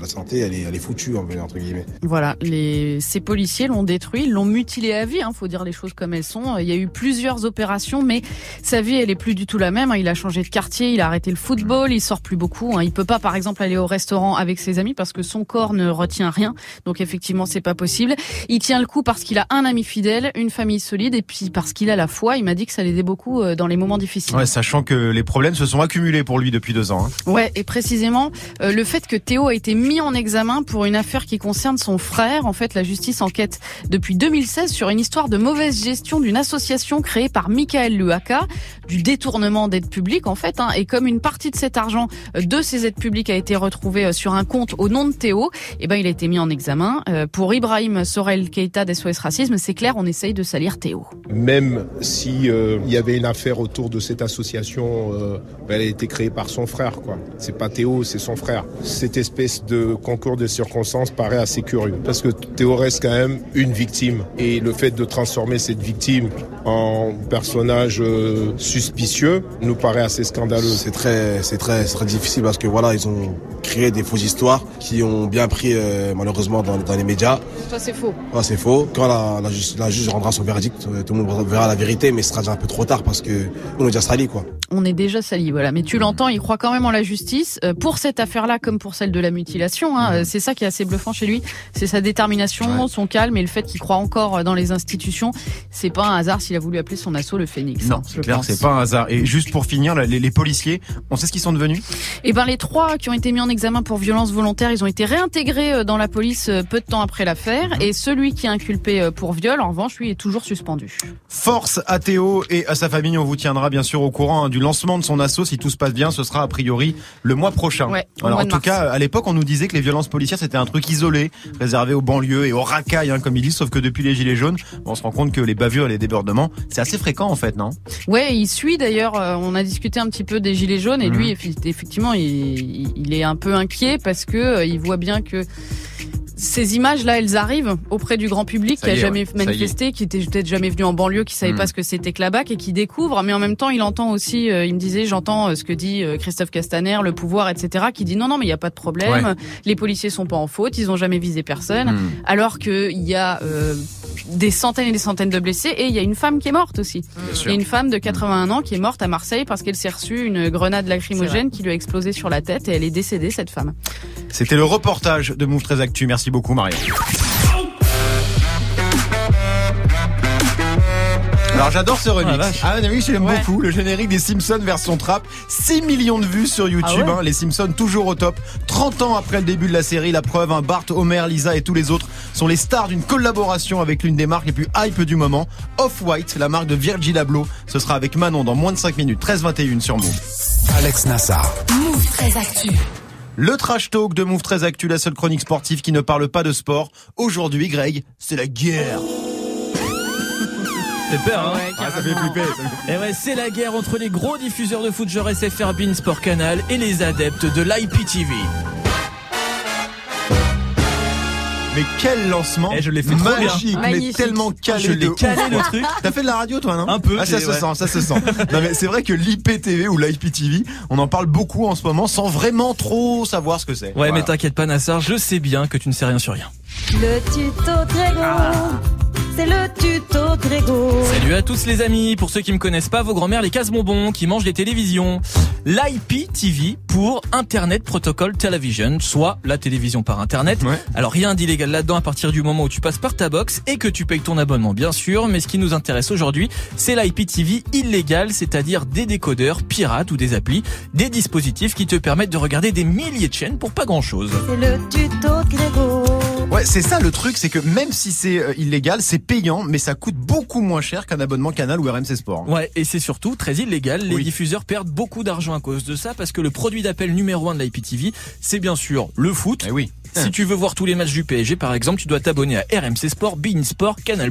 [SPEAKER 15] La santé, elle est, elle est foutue, en- entre guillemets.
[SPEAKER 6] Voilà, les, ces policiers l'ont détruit, l'ont mutilé à vie, hein, faut dire les choses comme elles sont. Il y a eu plusieurs opérations, mais sa vie, elle est plus du tout la même. hein. Il a changé de quartier, il a arrêté le football, il sort plus beaucoup. hein. Il peut pas, par exemple, aller au restaurant avec ses amis parce que son corps ne retient rien. Donc effectivement, c'est pas possible. Il tient le coup parce qu'il a un ami fidèle, une famille solide, et puis parce qu'il a la foi. Il m'a dit que ça l'aidait beaucoup euh, dans les moments difficiles.
[SPEAKER 1] Ouais, sachant que les problèmes se sont accumulés pour lui depuis deux ans. hein.
[SPEAKER 6] Ouais, et précisément euh, le fait que Théo a été mis en examen pour une affaire qui concerne son frère. En fait, la justice enquête depuis 2016 sur une histoire de mauvaise gestion d'une association créée par Michael Luaka, du détournement d'aides publiques en fait. hein. et comme une partie de cet argent de ces aides publiques a été retrouvée euh, sur un compte au nom de Théo, eh ben il a été mis en examen. Euh, pour Ibrahim Sorel Keita d'SOS Racisme, c'est clair, on essaye de salir Théo.
[SPEAKER 16] Même si euh, il y avait une affaire autour de cette association, elle a été créée par son frère, quoi. C'est pas Théo, c'est son frère. Cette espèce de concours de circonstances paraît assez curieux parce que Théo reste quand même une victime et le fait de transformer cette victime en personnage euh, suspicieux nous paraît assez scandaleux.
[SPEAKER 15] C'est très, c'est très, c'est très difficile parce que voilà, ils ont créé des fausses histoires qui ont bien pris euh, malheureusement dans, dans les médias.
[SPEAKER 6] Ça c'est faux.
[SPEAKER 15] Ouais, c'est faux. Quand la, la, juge, la juge rendra son verdict, euh, tout le monde verra la vérité, mais ce sera déjà un peu trop tard parce que on est déjà sali quoi.
[SPEAKER 6] on est déjà sali, voilà. Mais tu l'entends, il croit quand même en la justice euh, pour cette affaire-là, comme pour celle de la mutilation. Hein, c'est ça qui est assez bluffant chez lui, c'est sa détermination, son calme et le fait qu'il croit encore dans les institutions. C'est pas un hasard s'il a voulu appeler son assaut le Phénix.
[SPEAKER 1] Non,
[SPEAKER 6] hein,
[SPEAKER 1] c'est clair, c'est pas un hasard. Et juste pour finir, les policiers, on sait ce qu'ils sont devenus?
[SPEAKER 6] Eh ben les trois qui ont été mis en examen pour violence volontaire, ils ont été réintégrés euh, dans la police euh, peu de temps après l'affaire.
[SPEAKER 1] Mhm.
[SPEAKER 6] Et celui qui est inculpé euh, pour viol, en revanche, lui est toujours suspendu.
[SPEAKER 1] Force à Théo et à sa famille, on vous tiendra bien sûr au courant hein, du lancement de son assaut. Si tout se passe bien, ce sera a priori le mois prochain.
[SPEAKER 6] Ouais,
[SPEAKER 1] Alors
[SPEAKER 6] mois
[SPEAKER 1] en tout
[SPEAKER 6] mars.
[SPEAKER 1] cas, à l'époque, on nous disait que les violences policières c'était un truc isolé, réservé aux banlieues et aux racailles, hein, comme ils disent. Sauf que depuis les gilets jaunes, on se rend compte que les bavures et les débordements, c'est assez fréquent en fait, non?
[SPEAKER 6] Ouais, il suit d'ailleurs. On a discuté un petit peu des gilets jaunes et
[SPEAKER 1] Mhm.
[SPEAKER 6] lui, effectivement, il, il est un peu inquiet parce que euh, il voit bien que ces images-là, elles arrivent auprès du grand public
[SPEAKER 1] Ça
[SPEAKER 6] qui a
[SPEAKER 1] est,
[SPEAKER 6] jamais
[SPEAKER 1] ouais,
[SPEAKER 6] manifesté, qui était peut-être jamais venu en banlieue, qui savait
[SPEAKER 1] Mhm.
[SPEAKER 6] pas ce que c'était que la BAC et qui découvre. Mais en même temps, il entend aussi, euh, il me disait, j'entends euh, ce que dit euh, Christophe Castaner, le pouvoir, etc., qui dit non, non, mais il y a pas de problème.
[SPEAKER 1] Ouais.
[SPEAKER 6] Les policiers sont pas en faute, ils ont jamais visé personne.
[SPEAKER 1] Mhm.
[SPEAKER 6] Alors que il y a euh, des centaines et des centaines de blessés et il y a une femme qui est morte aussi. Il y a une femme de 81 ans qui est morte à Marseille parce qu'elle s'est reçue une grenade lacrymogène qui lui a explosé sur la tête et elle est décédée cette femme.
[SPEAKER 1] C'était le reportage de Move 13 Actu. Merci beaucoup, Maria. Alors j'adore ce remix.
[SPEAKER 4] Ah, vache.
[SPEAKER 1] Ah oui,
[SPEAKER 6] Ouais.
[SPEAKER 1] beaucoup. Le générique des Simpsons version trap. 6 millions de vues sur YouTube.
[SPEAKER 6] Ah ouais
[SPEAKER 1] hein. Les Simpsons toujours au top. 30 ans après le début de la série, la preuve, hein, Bart, Homer, Lisa et tous les autres sont les stars d'une collaboration avec l'une des marques les plus hype du moment. Off-White, la marque de Virgil Abloh. Ce sera avec Manon dans moins de 5 minutes. 13-21 sur Move.
[SPEAKER 2] Alex Nassar.
[SPEAKER 3] Move très actu.
[SPEAKER 1] Le trash talk de Move 13 Actu, la seule chronique sportive qui ne parle pas de sport. Aujourd'hui, Greg, c'est la guerre.
[SPEAKER 4] C'est peur, hein
[SPEAKER 1] Ah, ça fait flipper.
[SPEAKER 4] Et ouais, c'est la guerre entre les gros diffuseurs de foot genre SFR Sport Canal et les adeptes de l'IPTV.
[SPEAKER 1] Mais quel lancement
[SPEAKER 4] Eh, je l'ai fait trop bien.
[SPEAKER 1] magique, mais
[SPEAKER 6] Magnifique.
[SPEAKER 1] tellement calé.
[SPEAKER 4] Je l'ai
[SPEAKER 1] de
[SPEAKER 4] calé
[SPEAKER 1] ouf,
[SPEAKER 4] le
[SPEAKER 1] quoi.
[SPEAKER 4] truc.
[SPEAKER 1] T'as fait de la radio toi non
[SPEAKER 4] Un peu,
[SPEAKER 1] Ah ça
[SPEAKER 4] j'ai-
[SPEAKER 1] se
[SPEAKER 4] ouais.
[SPEAKER 1] sent, ça se sent. non mais c'est vrai que l'IPTV ou l'IPTV, on en parle beaucoup en ce moment sans vraiment trop savoir ce que c'est.
[SPEAKER 4] Ouais,
[SPEAKER 1] Voilà.
[SPEAKER 4] mais t'inquiète pas, Nassar, je sais bien que tu ne sais rien sur rien.
[SPEAKER 11] Le tuto Grégo, c'est le tuto Grégo.
[SPEAKER 4] Salut à tous les amis, pour ceux qui me connaissent pas, vos grand-mères les casse-bonbons qui mangent des télévisions. L'IPTV pour Internet Protocol Television, soit la télévision par Internet.
[SPEAKER 1] Ouais.
[SPEAKER 4] Alors rien d'illégal là-dedans à partir du moment où tu passes par ta box et que tu payes ton abonnement bien sûr, mais ce qui nous intéresse aujourd'hui, c'est l'IPTV illégal, c'est-à-dire des décodeurs pirates ou des applis, des dispositifs qui te permettent de regarder des milliers de chaînes pour pas grand-chose.
[SPEAKER 11] C'est le tuto Grégo.
[SPEAKER 1] Ouais, c'est ça le truc, c'est que même si c'est euh, illégal, c'est payant, mais ça coûte beaucoup moins cher qu'un abonnement Canal ou RMC Sport.
[SPEAKER 4] Ouais, et c'est surtout très illégal. Les
[SPEAKER 1] Oui.
[SPEAKER 4] diffuseurs perdent beaucoup d'argent à cause de ça parce que le produit d'appel numéro un de l'IPTV, c'est bien sûr le foot.
[SPEAKER 1] Eh oui.
[SPEAKER 4] Si tu veux voir tous les matchs du PSG, par exemple, tu dois t'abonner à RMC Sport, Bein Sport, Canal+,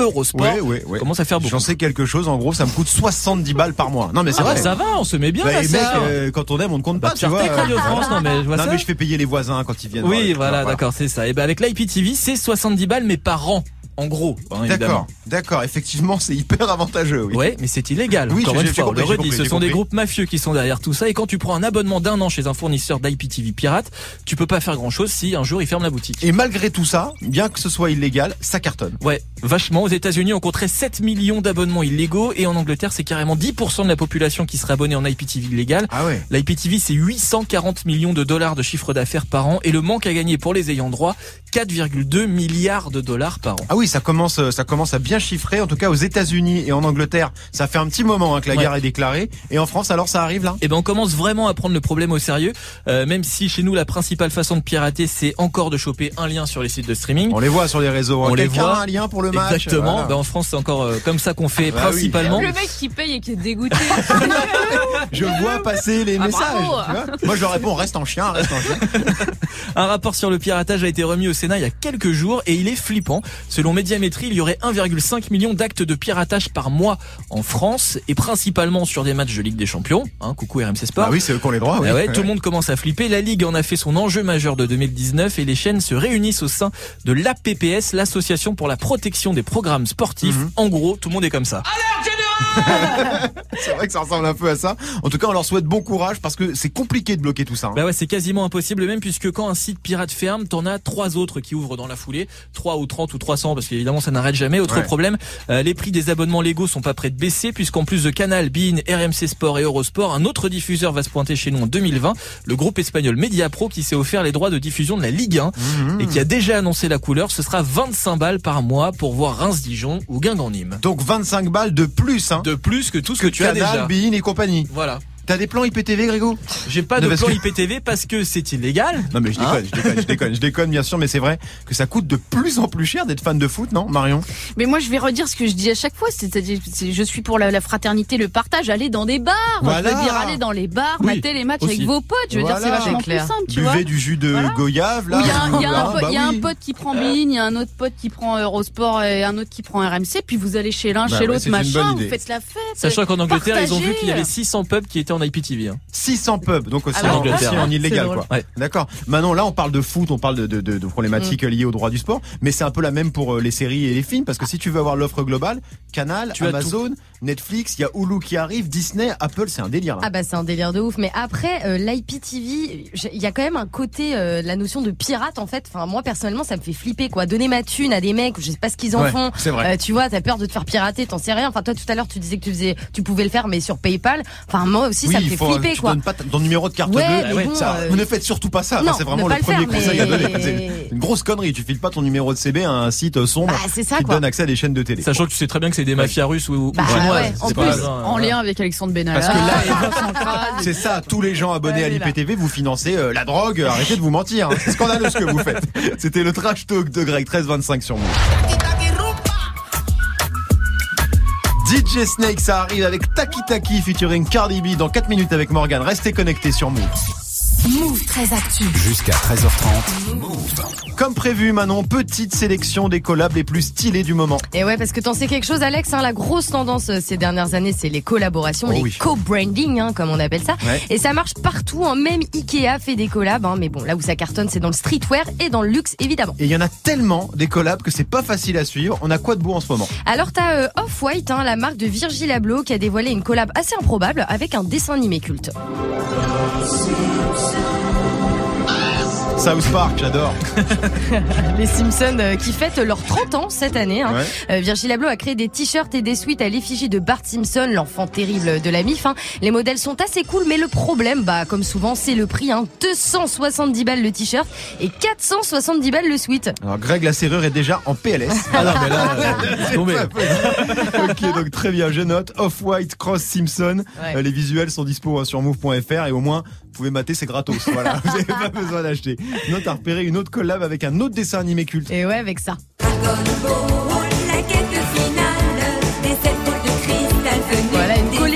[SPEAKER 4] Eurosport.
[SPEAKER 1] Ouais, ouais, ouais.
[SPEAKER 4] Commence à faire beaucoup.
[SPEAKER 1] J'en sais quelque chose, en gros, ça me coûte 70 balles par mois. Non mais c'est
[SPEAKER 4] Ah,
[SPEAKER 1] vrai.
[SPEAKER 4] ça va, on se met bien
[SPEAKER 1] Bah,
[SPEAKER 4] là,
[SPEAKER 1] et mec, euh, quand on aime, on ne compte
[SPEAKER 4] Bah,
[SPEAKER 1] pas, tu vois.
[SPEAKER 4] Tech, Radio France, non mais je vois
[SPEAKER 1] non
[SPEAKER 4] ça.
[SPEAKER 1] mais je fais payer les voisins quand ils viennent.
[SPEAKER 4] Oui, voilà, d'accord, c'est ça. Et ben avec l'IPTV, c'est 70 balles mais par an, en gros. hein.
[SPEAKER 1] D'accord, d'accord. Effectivement, c'est hyper avantageux. Oui.
[SPEAKER 4] Ouais, mais c'est illégal.
[SPEAKER 1] Oui,
[SPEAKER 4] Encore une fois,
[SPEAKER 1] compris,
[SPEAKER 4] le redit, ce sont des groupes mafieux qui sont derrière tout ça. Et quand tu prends un abonnement d'un an chez un fournisseur d'IPTV pirate, tu peux pas faire grand chose si un jour il ferme la boutique.
[SPEAKER 1] Et malgré tout ça, bien que ce soit illégal, ça cartonne.
[SPEAKER 4] Ouais, vachement. Aux États-Unis, on compterait 7 millions d'abonnements illégaux et en Angleterre, c'est carrément 10% de la population qui serait abonnée en IPTV illégal.
[SPEAKER 1] Ah ouais.
[SPEAKER 4] L'IPTV, c'est 840 millions de dollars de chiffre d'affaires par an et le manque à gagner pour les ayants droit, 4,2 milliards de dollars par an.
[SPEAKER 1] Ah oui, ça commence, euh, ça commence à bien chiffrer. En tout cas, aux États-Unis et en Angleterre, ça fait un petit moment hein, que la
[SPEAKER 4] Ouais.
[SPEAKER 1] guerre est déclarée. Et en France, alors, ça arrive là?
[SPEAKER 4] Eh ben on commence vraiment à prendre le problème au sérieux, euh, même si chez nous la principale façon de pirater c'est encore de choper un lien sur les sites de streaming.
[SPEAKER 1] On les voit sur les réseaux. hein.
[SPEAKER 4] On les voit.
[SPEAKER 1] un lien pour le match?
[SPEAKER 4] Exactement.
[SPEAKER 1] Voilà.
[SPEAKER 4] Ben, en France c'est encore euh, comme ça qu'on fait
[SPEAKER 1] Bah oui.
[SPEAKER 4] principalement.
[SPEAKER 6] Le mec qui paye et qui est dégoûté.
[SPEAKER 1] Je vois passer les
[SPEAKER 6] Ah,
[SPEAKER 1] messages.
[SPEAKER 6] bravo.
[SPEAKER 1] tu vois. Moi, je leur réponds reste en chien, reste en chien.
[SPEAKER 4] Un rapport sur le piratage a été remis au Sénat il y a quelques jours et il est flippant. Selon Médiamétrie, il y aurait 1,5 million d'actes de piratage par mois en France et principalement sur des matchs de Ligue des Champions. Hein, coucou RMC Sport.
[SPEAKER 1] Ah oui, c'est eux qui ont les droits. Oui.
[SPEAKER 4] Ah ouais, tout le monde commence à flipper. La Ligue en a fait son enjeu majeur de 2019 et les chaînes se réunissent au sein de l'APPS, l'association pour la protection des programmes sportifs.
[SPEAKER 1] Mhm.
[SPEAKER 4] En gros, tout le monde est comme ça.
[SPEAKER 17] Alerte
[SPEAKER 1] c'est vrai que ça ressemble un peu à ça. En tout cas, on leur souhaite bon courage parce que c'est compliqué de bloquer tout ça. hein.
[SPEAKER 4] Bah ouais, c'est quasiment impossible même puisque quand un site pirate ferme, t'en as trois autres qui ouvrent dans la foulée, 3 ou 30 ou 300 parce qu'évidemment ça n'arrête jamais. Autre
[SPEAKER 1] Ouais.
[SPEAKER 4] problème, euh, les prix des abonnements légaux sont pas prêts de baisser puisqu'en plus de Canal, Bein, RMC Sport et Eurosport, un autre diffuseur va se pointer chez nous en 2020, le groupe espagnol Mediapro qui s'est offert les droits de diffusion de la Ligue 1
[SPEAKER 1] Mhm.
[SPEAKER 4] et qui a déjà annoncé la couleur, ce sera 25 balles par mois pour voir Reims-Dijon ou Guingamp-Nîmes.
[SPEAKER 1] Donc 25 balles de plus, hein.
[SPEAKER 4] De plus que tout ce que, tu as déjà.
[SPEAKER 1] Et compagnie.
[SPEAKER 4] Voilà.
[SPEAKER 1] T'as des plans IPTV, Grégo?
[SPEAKER 4] J'ai pas de
[SPEAKER 1] parce
[SPEAKER 4] plan
[SPEAKER 1] que-
[SPEAKER 4] IPTV parce que c'est illégal.
[SPEAKER 1] Non mais je déconne,
[SPEAKER 4] Hein
[SPEAKER 1] je déconne, je déconne, je déconne bien sûr, mais c'est vrai que ça coûte de plus en plus cher d'être fan de foot, non, Marion?
[SPEAKER 6] Mais moi, je vais redire ce que je dis à chaque fois, c'est-à-dire, c'est- je suis pour la, la fraternité, le partage, aller dans des bars.
[SPEAKER 1] Voilà.
[SPEAKER 6] Je veux dire, aller dans les bars,
[SPEAKER 1] Oui,
[SPEAKER 6] mater les matchs
[SPEAKER 1] aussi.
[SPEAKER 6] avec vos potes. Je veux dire, c'est vachement plus
[SPEAKER 5] clair.
[SPEAKER 6] simple, tu
[SPEAKER 1] Buvez
[SPEAKER 6] vois.
[SPEAKER 1] du jus de goyave, là.
[SPEAKER 6] il y a, un- il y a un,
[SPEAKER 1] Ah, bah oui.
[SPEAKER 6] pote qui prend Bein, il y a un autre pote qui prend Eurosport et un autre qui prend RMC, puis vous allez chez l'un,
[SPEAKER 1] Bah
[SPEAKER 6] chez
[SPEAKER 1] ouais,
[SPEAKER 6] l'autre,
[SPEAKER 1] c'est une bonne
[SPEAKER 6] machin, vous
[SPEAKER 1] idée.
[SPEAKER 6] faites la fête.
[SPEAKER 4] Sachant qu'en Angleterre, ils ont vu qu'il y avait 600 pubs qui étaient en IPTV. Hein.
[SPEAKER 1] 600 pubs, donc aussi,
[SPEAKER 6] Ah bah,
[SPEAKER 1] en, en illégal,
[SPEAKER 6] drôle.
[SPEAKER 1] quoi.
[SPEAKER 4] Ouais.
[SPEAKER 1] D'accord. Maintenant, là, on parle de foot, on parle de, de, de, de problématiques liées au droit du sport, mais c'est un peu la même pour euh, les séries et les films, parce que si tu veux avoir l'offre globale, Canal,
[SPEAKER 4] Tu
[SPEAKER 1] Amazon, Netflix, il y a Hulu qui arrive, Disney, Apple, c'est un délire. Là.
[SPEAKER 5] Ah bah c'est un délire de ouf. Mais après euh, l'IPTV, il y a quand même un côté euh, la notion de pirate en fait. Enfin moi personnellement ça me fait flipper quoi. Donner ma thune à des mecs, je sais pas ce qu'ils en
[SPEAKER 1] Ouais,
[SPEAKER 5] font.
[SPEAKER 1] c'est vrai.
[SPEAKER 5] Euh, tu vois, t'as peur de te faire pirater, t'en sais rien. Enfin toi tout à l'heure tu disais que tu faisais, tu pouvais le faire mais sur PayPal. Enfin moi aussi
[SPEAKER 1] oui,
[SPEAKER 5] ça me
[SPEAKER 1] il
[SPEAKER 5] fait
[SPEAKER 1] faut,
[SPEAKER 5] flipper
[SPEAKER 1] tu
[SPEAKER 5] quoi.
[SPEAKER 1] donnes pas ton numéro de carte
[SPEAKER 5] Ouais,
[SPEAKER 1] bleue.
[SPEAKER 5] bon,
[SPEAKER 1] ça,
[SPEAKER 5] euh,
[SPEAKER 1] vous ne faites surtout pas ça. c'est vraiment le premier
[SPEAKER 5] faire,
[SPEAKER 1] conseil à donner. C'est une grosse connerie. Tu files pas ton numéro de CB à un site sombre
[SPEAKER 5] Bah, c'est ça,
[SPEAKER 1] qui te donne accès à des chaînes de télé.
[SPEAKER 4] Sachant que tu sais très bien que c'est des mafias russes ou, ou
[SPEAKER 5] Bah,
[SPEAKER 4] chinoises.
[SPEAKER 5] ouais, en
[SPEAKER 4] C'est
[SPEAKER 5] plus,
[SPEAKER 4] pas-
[SPEAKER 6] En lien avec Alexandre Benalla.
[SPEAKER 1] C'est ça, tous les gens abonnés à l'IPTV, vous financez euh, la drogue, arrêtez de vous mentir. hein. C'est scandaleux ce que vous faites. C'était le trash talk de Greg 1325 sur Move. DJ Snake, ça arrive avec Taki Taki featuring Cardi B dans 4 minutes avec Morgan. Restez connectés sur Move.
[SPEAKER 3] Move très actu.
[SPEAKER 2] Jusqu'à 13h30. Move.
[SPEAKER 1] Comme prévu, Manon, petite sélection des collabs les plus stylés du moment.
[SPEAKER 5] Et ouais, parce que t'en sais quelque chose, Alex. Hein, la grosse tendance euh, ces dernières années, c'est les collaborations,
[SPEAKER 1] Oh
[SPEAKER 5] les
[SPEAKER 1] oui.
[SPEAKER 5] co-branding, hein, comme on appelle ça.
[SPEAKER 1] Ouais.
[SPEAKER 5] Et ça marche partout. Hein, même Ikea fait des collabs. Hein, mais bon, là où ça cartonne, c'est dans le streetwear et dans le luxe, évidemment.
[SPEAKER 1] Et il y en a tellement des collabs que c'est pas facile à suivre. On a quoi de beau en ce moment?
[SPEAKER 5] Alors t'as euh, Off-White, hein, la marque de Virgil Abloh, qui a dévoilé une collab assez improbable avec un dessin animé culte.
[SPEAKER 1] South Park, j'adore.
[SPEAKER 5] Les Simpsons euh, qui fêtent leurs 30 ans cette année. Hein.
[SPEAKER 1] Ouais.
[SPEAKER 5] Euh, Virgil Abloh a créé des t-shirts et des suites à l'effigie de Bart Simpson, l'enfant terrible de la MIF. hein. Les modèles sont assez cool, mais le problème, bah comme souvent, c'est le prix. Hein. 270 balles le t-shirt et 470 balles le suite.
[SPEAKER 1] Alors Greg, la serrure est déjà en PLS.
[SPEAKER 4] Ah non, mais là, euh,
[SPEAKER 1] ok, donc très bien, je note. Off-White, Cross Simpson.
[SPEAKER 5] Ouais.
[SPEAKER 1] Euh, les visuels sont dispo hein, sur move.fr et au moins, vous pouvez mater, c'est gratos. Voilà, vous n'avez pas besoin d'acheter. Note à repérer une autre collab avec un autre dessin animé culte.
[SPEAKER 5] Et ouais, avec ça.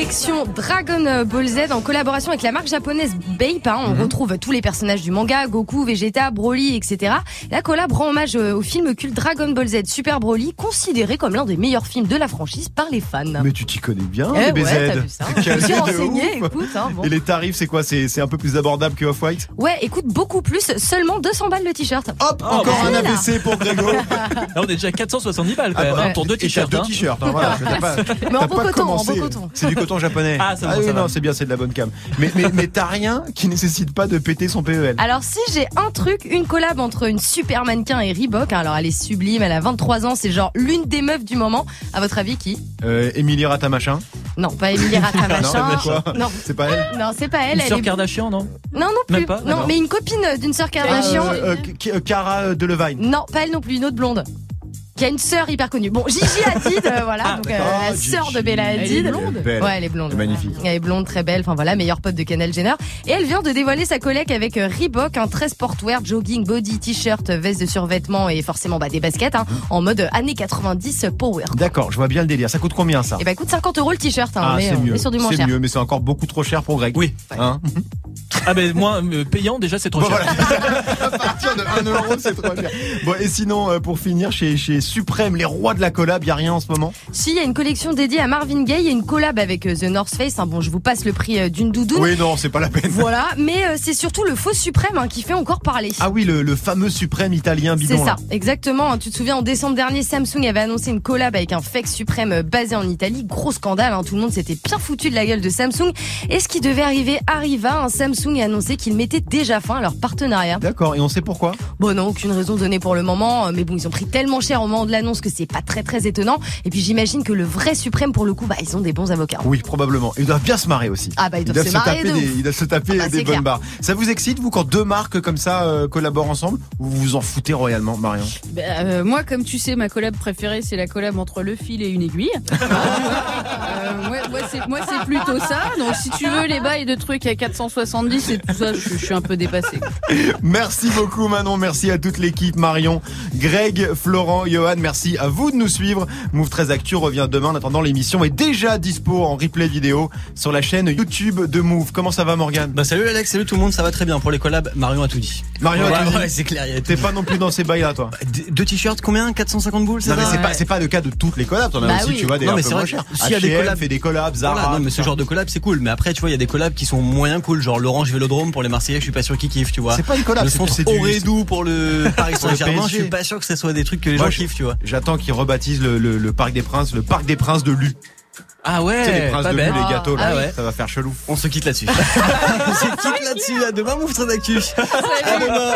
[SPEAKER 5] Collection Dragon Ball Z en collaboration avec la marque japonaise Bape. hein. On retrouve tous les personnages du manga, Goku, Vegeta, Broly, etc. La collab rend hommage euh, au film culte Dragon Ball Z Super Broly, considéré comme l'un des meilleurs films de la franchise par les fans.
[SPEAKER 1] Mais tu t'y connais bien,
[SPEAKER 5] Eh
[SPEAKER 1] les BZ.
[SPEAKER 5] ouais, t'as vu ça. Je suis écoute. hein, bon.
[SPEAKER 1] Et les tarifs, c'est quoi? C'est un peu plus abordable que Off-White?
[SPEAKER 5] Ouais, écoute, beaucoup plus, seulement 200 balles le t-shirt.
[SPEAKER 1] Hop, encore
[SPEAKER 4] bah,
[SPEAKER 1] un. ABC pour Grégo.
[SPEAKER 4] Là, on est déjà à 470 balles quand
[SPEAKER 1] Ah
[SPEAKER 4] même, hein, pour deux t-shirts.
[SPEAKER 1] deux
[SPEAKER 4] hein.
[SPEAKER 1] t-shirts, voilà. pas-
[SPEAKER 5] Mais en coton, bon coton.
[SPEAKER 1] C'est du coton japonais.
[SPEAKER 4] Ah, c'est bon,
[SPEAKER 1] oui,
[SPEAKER 4] ça va.
[SPEAKER 1] non, c'est bien, c'est de la bonne cam. Mais, mais, mais t'as rien qui nécessite pas de péter son PEL.
[SPEAKER 5] Alors si j'ai un truc, une collab entre une super mannequin et Reebok, hein, alors elle est sublime, elle a 23 ans, c'est genre l'une des meufs du moment. À votre avis qui?
[SPEAKER 1] Euh, Émilie Ratamachin.
[SPEAKER 5] Non, pas Emilie Ratamachin.
[SPEAKER 1] Non,
[SPEAKER 5] non,
[SPEAKER 1] C'est pas elle?
[SPEAKER 5] Non, c'est pas elle.
[SPEAKER 4] Une
[SPEAKER 5] elle
[SPEAKER 4] sœur
[SPEAKER 5] est-
[SPEAKER 4] Kardashian, non?
[SPEAKER 5] Non, non plus.
[SPEAKER 4] Même pas
[SPEAKER 5] non, mais une copine d'une sœur Kardashian.
[SPEAKER 1] Euh, euh, K- euh, Cara Delevingne.
[SPEAKER 5] Non, pas elle non plus, une autre blonde. Qui a une sœur hyper connue. Bon, Gigi Hadid, euh, voilà,
[SPEAKER 4] Ah,
[SPEAKER 5] donc euh, la
[SPEAKER 1] Gigi.
[SPEAKER 5] sœur de Bella
[SPEAKER 6] Elle est
[SPEAKER 5] Hadid.
[SPEAKER 6] blonde
[SPEAKER 1] Belle.
[SPEAKER 5] Ouais, elle est blonde.
[SPEAKER 1] Elle est magnifique.
[SPEAKER 5] Elle est blonde, très belle. Enfin voilà, meilleure pote de Canal Jenner. Et elle vient de dévoiler sa collègue avec euh, Reebok, un très sportwear, jogging, body, t-shirt, veste de survêtement et forcément bah, des baskets, hein, en mode euh, années 90 power.
[SPEAKER 1] D'accord, je vois bien le délire. Ça coûte combien ça?
[SPEAKER 5] Et bah coûte 50 euros le t-shirt, hein,
[SPEAKER 1] Ah,
[SPEAKER 5] mais
[SPEAKER 1] c'est
[SPEAKER 5] on
[SPEAKER 1] mieux.
[SPEAKER 5] sur du moins
[SPEAKER 1] C'est mieux, mais c'est encore beaucoup trop cher pour Greg.
[SPEAKER 4] Oui.
[SPEAKER 1] Hein?
[SPEAKER 4] Ah ben moi euh, payant déjà c'est trop
[SPEAKER 1] Bon,
[SPEAKER 4] cher.
[SPEAKER 1] voilà. à partir de 1 euro, c'est trop bien. Bon, et sinon, euh, pour finir, chez, chez Suprême, les rois de la collab, y a rien en ce moment?
[SPEAKER 5] Si, il y a une collection dédiée à Marvin Gaye, il y a une collab avec euh, The North Face. hein. Bon, je vous passe le prix d'une doudoune.
[SPEAKER 1] Oui, non, c'est pas la peine.
[SPEAKER 5] Voilà, mais c'est surtout le faux suprême hein, qui fait encore parler.
[SPEAKER 1] Ah oui, le, le fameux Suprême italien bidon.
[SPEAKER 5] C'est ça,
[SPEAKER 1] là.
[SPEAKER 5] exactement. hein. Tu te souviens, en décembre dernier, Samsung avait annoncé une collab avec un fake suprême euh, basé en Italie. Gros scandale, hein. tout le monde s'était bien foutu de la gueule de Samsung. Et ce qui devait arriver arriva. hein. Samsung a annoncé qu'il mettait déjà fin à leur partenariat.
[SPEAKER 1] D'accord, et on sait pourquoi?
[SPEAKER 5] Bon, non, aucune raison donnée pour le moment. Mais bon, ils ont pris tellement cher au moment de l'annonce que c'est pas très très étonnant. Et puis j'imagine que le vrai suprême, pour le coup, bah, ils ont des bons avocats.
[SPEAKER 1] Oui, probablement. Ils doivent bien se marrer aussi.
[SPEAKER 5] Ah bah, ils doivent se
[SPEAKER 1] se
[SPEAKER 5] marrer
[SPEAKER 1] taper
[SPEAKER 5] de
[SPEAKER 1] des,
[SPEAKER 5] ouf.
[SPEAKER 1] ils doivent se taper
[SPEAKER 5] Ah bah,
[SPEAKER 1] des bonnes
[SPEAKER 5] clair.
[SPEAKER 1] barres. Ça vous excite, vous, quand deux marques comme ça euh, collaborent ensemble? Ou vous vous en foutez royalement, Marion?
[SPEAKER 6] Bah, euh, moi, comme tu sais, ma collab préférée, c'est la collab entre le fil et une aiguille. Euh, moi, moi, c'est plutôt ça. Donc, si tu veux les bails de trucs à 470 et tout ça, je, je suis un peu dépassée.
[SPEAKER 1] Merci beaucoup Manon, merci à toute l'équipe, Marion, Greg, Florent, Johan, merci à vous de nous suivre. Move 13 Actu revient demain. En attendant, l'émission est déjà dispo en replay vidéo sur la chaîne YouTube de Move. Comment ça va Morgane
[SPEAKER 17] Bah salut Alex, salut tout le monde, ça va très bien pour les collabs. Marion a tout dit.
[SPEAKER 1] Marion a
[SPEAKER 17] Ouais,
[SPEAKER 1] tout dit.
[SPEAKER 17] ouais, c'est clair.
[SPEAKER 1] T'es pas non plus dans ces bails là toi
[SPEAKER 17] D- Deux t-shirts, combien? 450 boules,
[SPEAKER 1] Non mais
[SPEAKER 17] ça?
[SPEAKER 1] c'est pas c'est pas le cas de toutes les collabs, t'en as
[SPEAKER 6] Bah
[SPEAKER 1] aussi
[SPEAKER 6] oui.
[SPEAKER 1] tu vois des
[SPEAKER 17] Non
[SPEAKER 1] un
[SPEAKER 17] mais
[SPEAKER 1] peu
[SPEAKER 17] c'est
[SPEAKER 1] moins
[SPEAKER 17] vrai. S'il y a des collabs,
[SPEAKER 1] fait des collabs, Zara.
[SPEAKER 17] Voilà, non mais ce genre de collab c'est cool. Mais après tu vois il y a des collabs qui sont moyens cool, genre l'Orange Vélodrome pour les Marseillais, je suis pas sûr qu'ils kiffent, tu vois.
[SPEAKER 1] C'est pas une collab,
[SPEAKER 17] Le
[SPEAKER 1] c'est- du-
[SPEAKER 17] Aurédou pour le Paris Saint-Germain, je suis pas sûr que ce soit des trucs que les
[SPEAKER 1] Moi,
[SPEAKER 17] gens
[SPEAKER 1] je-
[SPEAKER 17] kiffent, tu vois.
[SPEAKER 1] J'attends qu'ils rebaptisent le, le, le Parc des Princes, le Parc des Princes de Lu.
[SPEAKER 4] Ah
[SPEAKER 1] Tu sais, les
[SPEAKER 4] ouais,
[SPEAKER 1] princes
[SPEAKER 4] pas
[SPEAKER 1] de les gâteaux là,
[SPEAKER 4] Ah ouais.
[SPEAKER 1] ça va faire chelou.
[SPEAKER 17] On se quitte là-dessus. On se quitte là-dessus, à demain Move très d'actu. À demain.